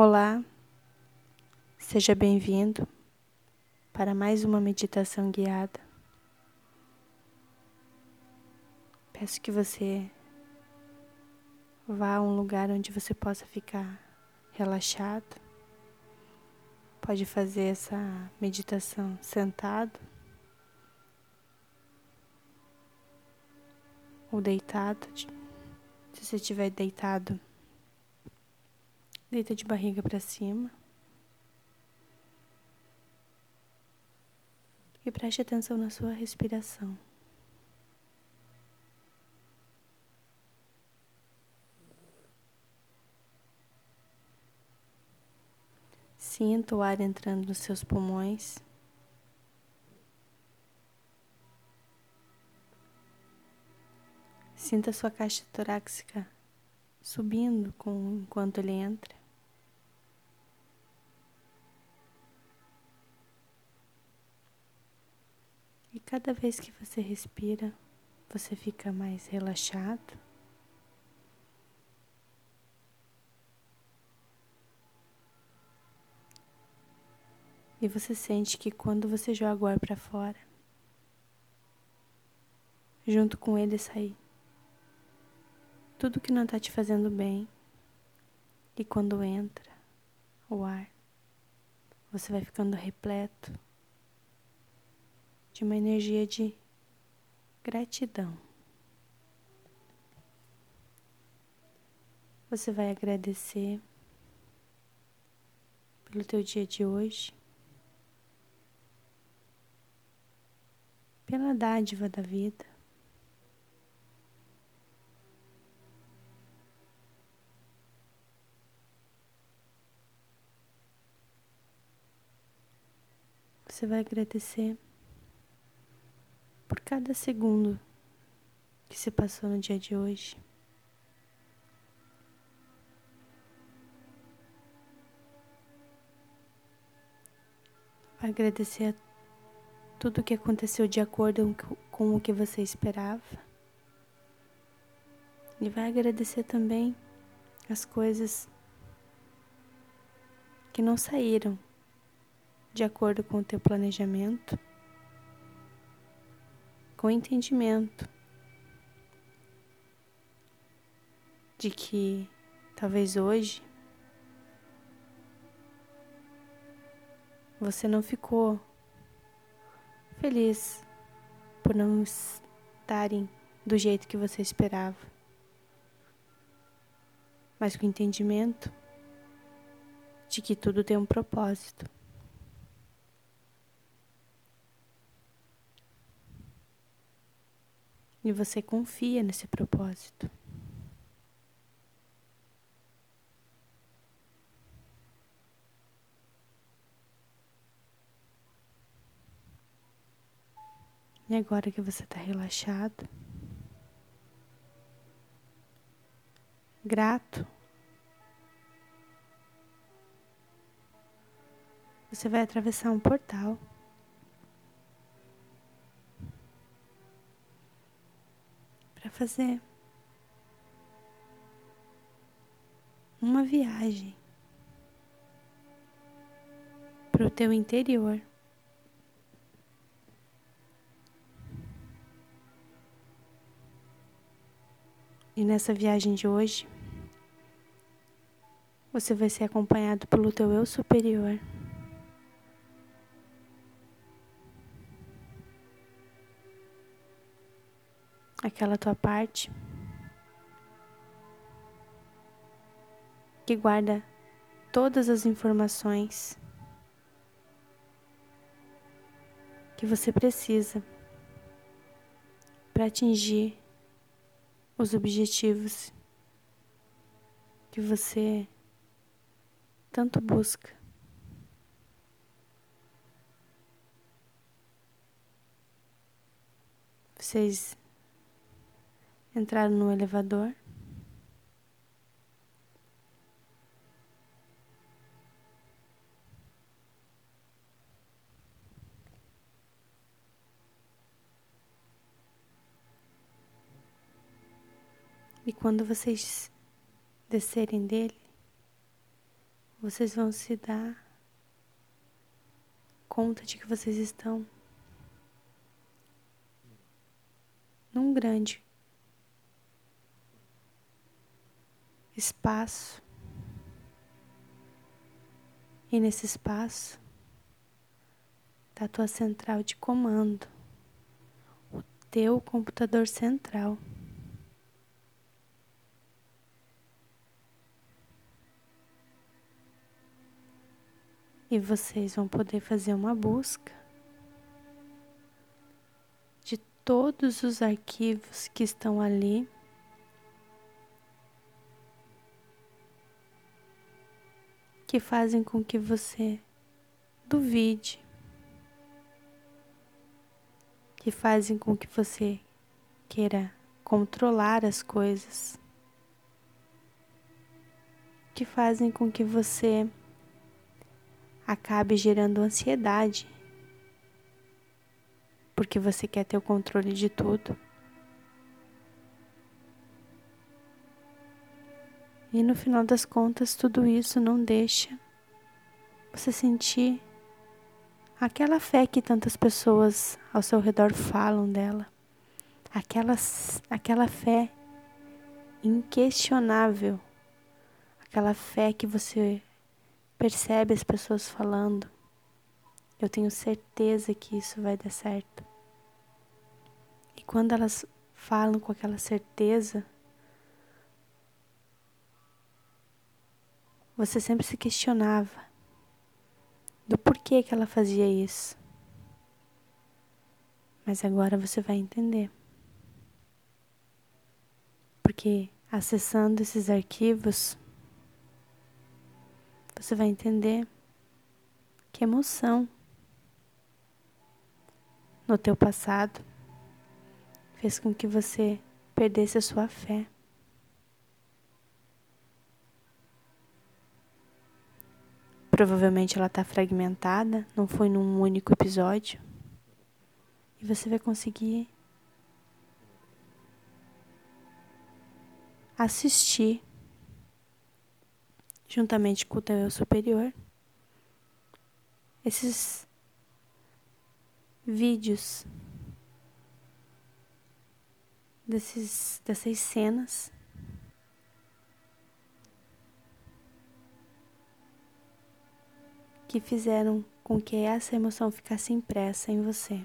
Olá, seja bem-vindo para mais uma meditação guiada. Peço que você vá a um lugar onde você possa ficar relaxado. Pode fazer essa meditação sentado ou deitado. Se você estiver deitado, Deita de barriga para cima. E preste atenção na sua respiração. Sinta o ar entrando nos seus pulmões. Sinta a sua caixa torácica subindo com, enquanto ele entra. E cada vez que você respira, você fica mais relaxado. E você sente que quando você joga o ar para fora, junto com ele sai tudo que não está te fazendo bem. E quando entra o ar, você vai ficando repleto de uma energia de gratidão. Você vai agradecer pelo teu dia de hoje, pela dádiva da vida. Você vai agradecer cada segundo que se passou no dia de hoje. Vai agradecer a tudo o que aconteceu de acordo com o que você esperava. E vai agradecer também as coisas que não saíram de acordo com o teu planejamento com entendimento de que talvez hoje você não ficou feliz por não estarem do jeito que você esperava, mas com entendimento de que tudo tem um propósito. E você confia nesse propósito. E agora que você está relaxado, grato, você vai atravessar um portal. Para fazer uma viagem para o teu interior. E nessa viagem de hoje, você vai ser acompanhado pelo teu eu superior. Aquela tua parte que guarda todas as informações que você precisa para atingir os objetivos que você tanto busca. Vocês entraram no elevador. E quando vocês descerem dele, vocês vão se dar conta de que vocês estão num grande espaço. E nesse espaço está a tua central de comando, o teu computador central. E vocês vão poder fazer uma busca de todos os arquivos que estão ali. Que fazem com que você duvide, que fazem com que você queira controlar as coisas, que fazem com que você acabe gerando ansiedade, porque você quer ter o controle de tudo. E no final das contas, tudo isso não deixa você sentir aquela fé que tantas pessoas ao seu redor falam dela. Aquela, aquela fé inquestionável. Aquela fé que você percebe as pessoas falando. Eu tenho certeza que isso vai dar certo. E quando elas falam com aquela certeza, você sempre se questionava do porquê que ela fazia isso. Mas agora você vai entender. Porque acessando esses arquivos, você vai entender que emoção no teu passado fez com que você perdesse a sua fé. Provavelmente ela está fragmentada, não foi num único episódio. E você vai conseguir assistir juntamente com o teu eu superior, esses vídeos desses, dessas cenas que fizeram com que essa emoção ficasse impressa em você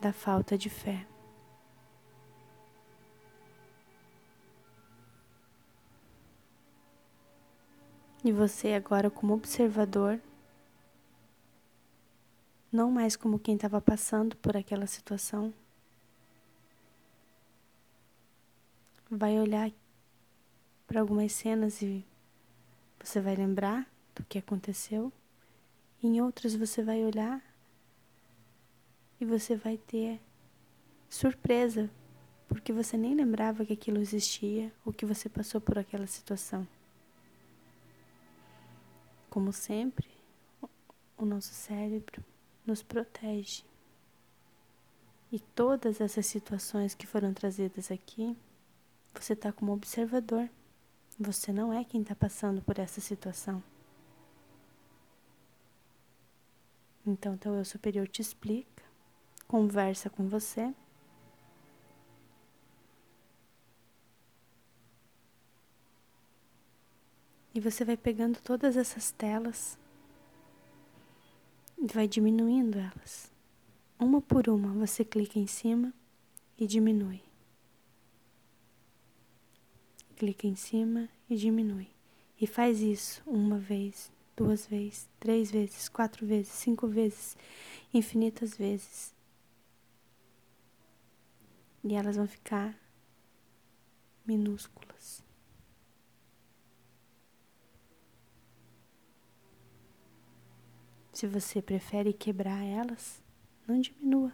da falta de fé. E você agora como observador, não mais como quem estava passando por aquela situação, vai olhar para algumas cenas e você vai lembrar do que aconteceu. Em outras você vai olhar e você vai ter surpresa, porque você nem lembrava que aquilo existia ou que você passou por aquela situação. Como sempre, o nosso cérebro nos protege. E todas essas situações que foram trazidas aqui, você está como observador. Você não é quem está passando por essa situação. Então, teu eu superior te explica, conversa com você E você vai pegando todas essas telas e vai diminuindo elas. Uma por uma, você clica em cima e diminui. Clica em cima e diminui. E faz isso uma vez, duas vezes, três vezes, quatro vezes, cinco vezes, infinitas vezes. E elas vão ficar minúsculas. Se você prefere quebrar elas, não diminua.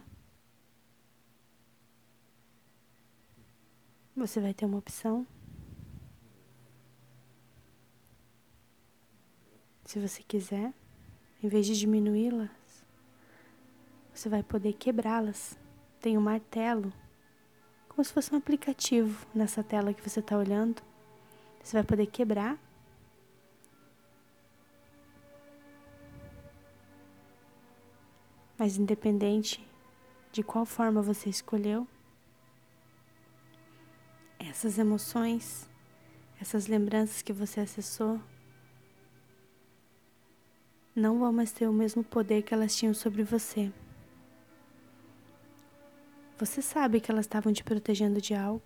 Você vai ter uma opção. Se você quiser, em vez de diminuí-las, você vai poder quebrá-las. Tem um martelo, como se fosse um aplicativo nessa tela que você está olhando. Você vai poder quebrar. Mas independente de qual forma você escolheu, essas emoções, essas lembranças que você acessou, não vão mais ter o mesmo poder que elas tinham sobre você. Você sabe que elas estavam te protegendo de algo,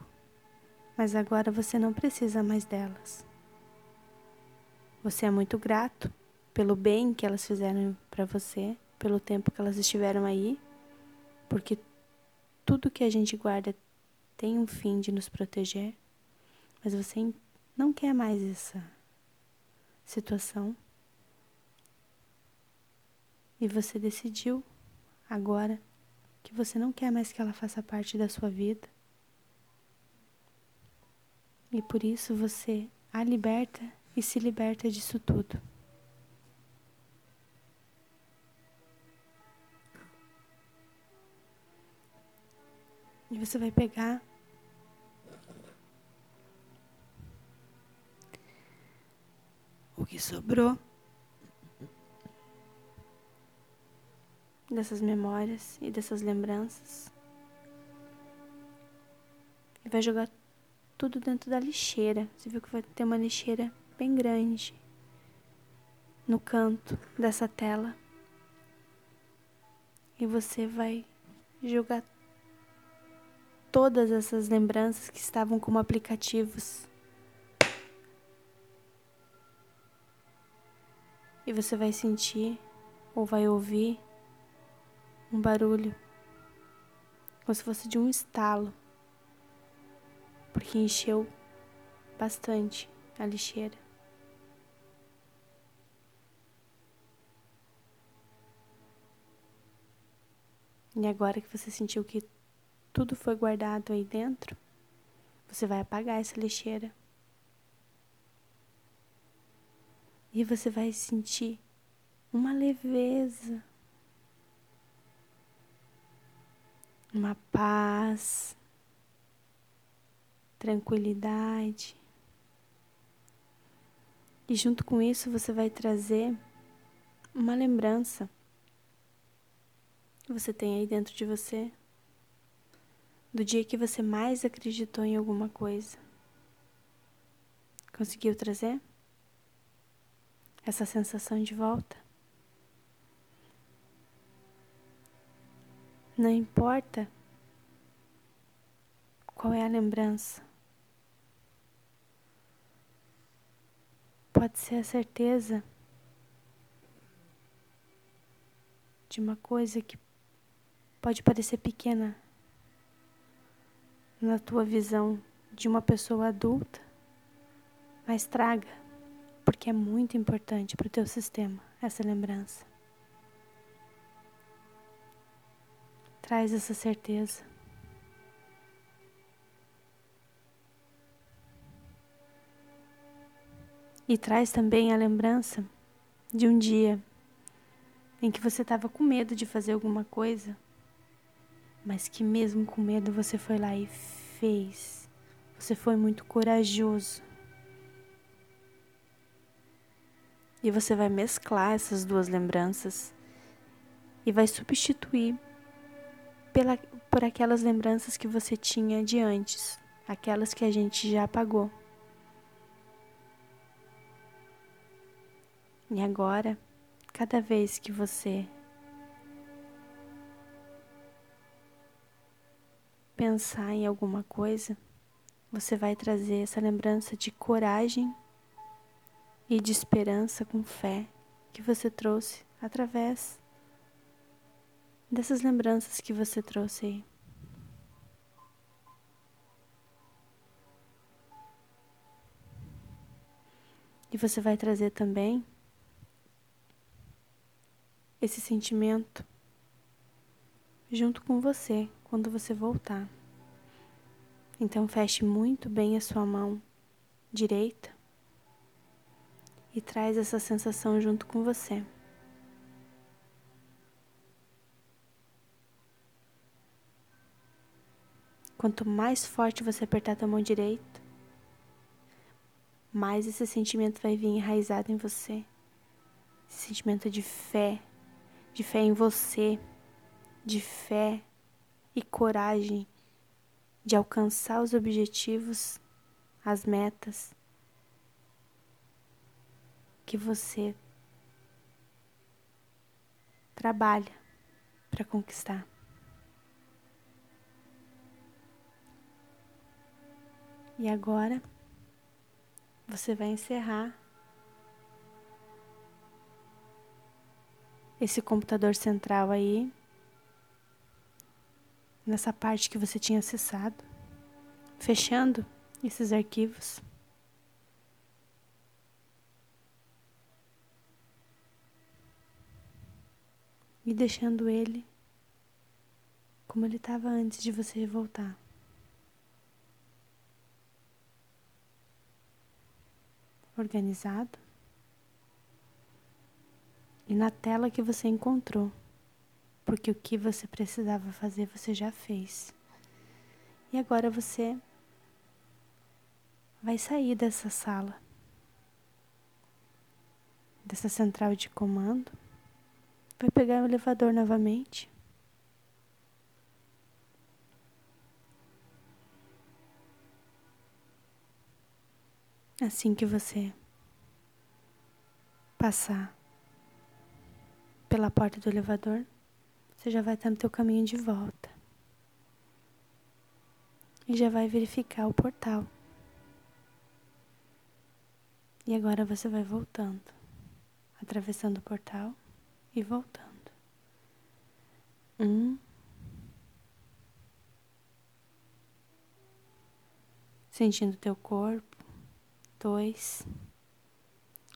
mas agora você não precisa mais delas. Você é muito grato pelo bem que elas fizeram para você, pelo tempo que elas estiveram aí, porque tudo que a gente guarda tem um fim de nos proteger, mas você não quer mais essa situação. E você decidiu agora que você não quer mais que ela faça parte da sua vida. E por isso você a liberta e se liberta disso tudo. E você vai pegar o que sobrou dessas memórias e dessas lembranças e vai jogar tudo dentro da lixeira. Você viu que vai ter uma lixeira bem grande no canto dessa tela. E você vai jogar todas essas lembranças que estavam como aplicativos. E você vai sentir ou vai ouvir um barulho, como se fosse de um estalo, porque encheu bastante a lixeira. E agora que você sentiu que tudo foi guardado aí dentro, você vai apagar essa lixeira. E você vai sentir uma leveza, uma paz, tranquilidade. E junto com isso você vai trazer uma lembrança que você tem aí dentro de você do dia que você mais acreditou em alguma coisa. Conseguiu trazer essa sensação de volta? Não importa qual é a lembrança. Pode ser a certeza de uma coisa que pode parecer pequena na tua visão de uma pessoa adulta, mas traga, porque é muito importante para o teu sistema essa lembrança. Traz essa certeza. E traz também a lembrança de um dia em que você estava com medo de fazer alguma coisa mas que mesmo com medo você foi lá e fez. Você foi muito corajoso. E você vai mesclar essas duas lembranças e vai substituir pela, por aquelas lembranças que você tinha de antes, aquelas que a gente já apagou. E agora, cada vez que você pensar em alguma coisa, você vai trazer essa lembrança de coragem e de esperança com fé que você trouxe através dessas lembranças que você trouxe aí. E você vai trazer também esse sentimento junto com você quando você voltar. Então feche muito bem a sua mão direita e traz essa sensação junto com você. Quanto mais forte você apertar a mão direita, mais esse sentimento vai vir enraizado em você. Esse sentimento de fé, de fé em você, de fé e coragem de alcançar os objetivos, as metas que você trabalha para conquistar. E agora você vai encerrar esse computador central aí, nessa parte que você tinha acessado, fechando esses arquivos. E deixando ele como ele estava antes de você voltar. Organizado e na tela que você encontrou, porque o que você precisava fazer você já fez. E agora você vai sair dessa sala, dessa central de comando, vai pegar o elevador novamente. Assim que você passar pela porta do elevador, você já vai estar no teu caminho de volta. E já vai verificar o portal. E agora você vai voltando, atravessando o portal e voltando. Um. Sentindo teu corpo. Dois.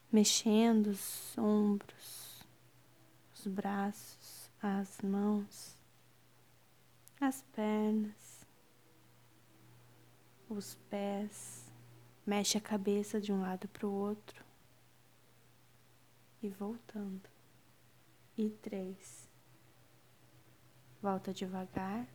Mexendo os ombros os braços, as mãos, as pernas, os pés. Mexe a cabeça de um lado para o outro e voltando. E três. Volta devagar.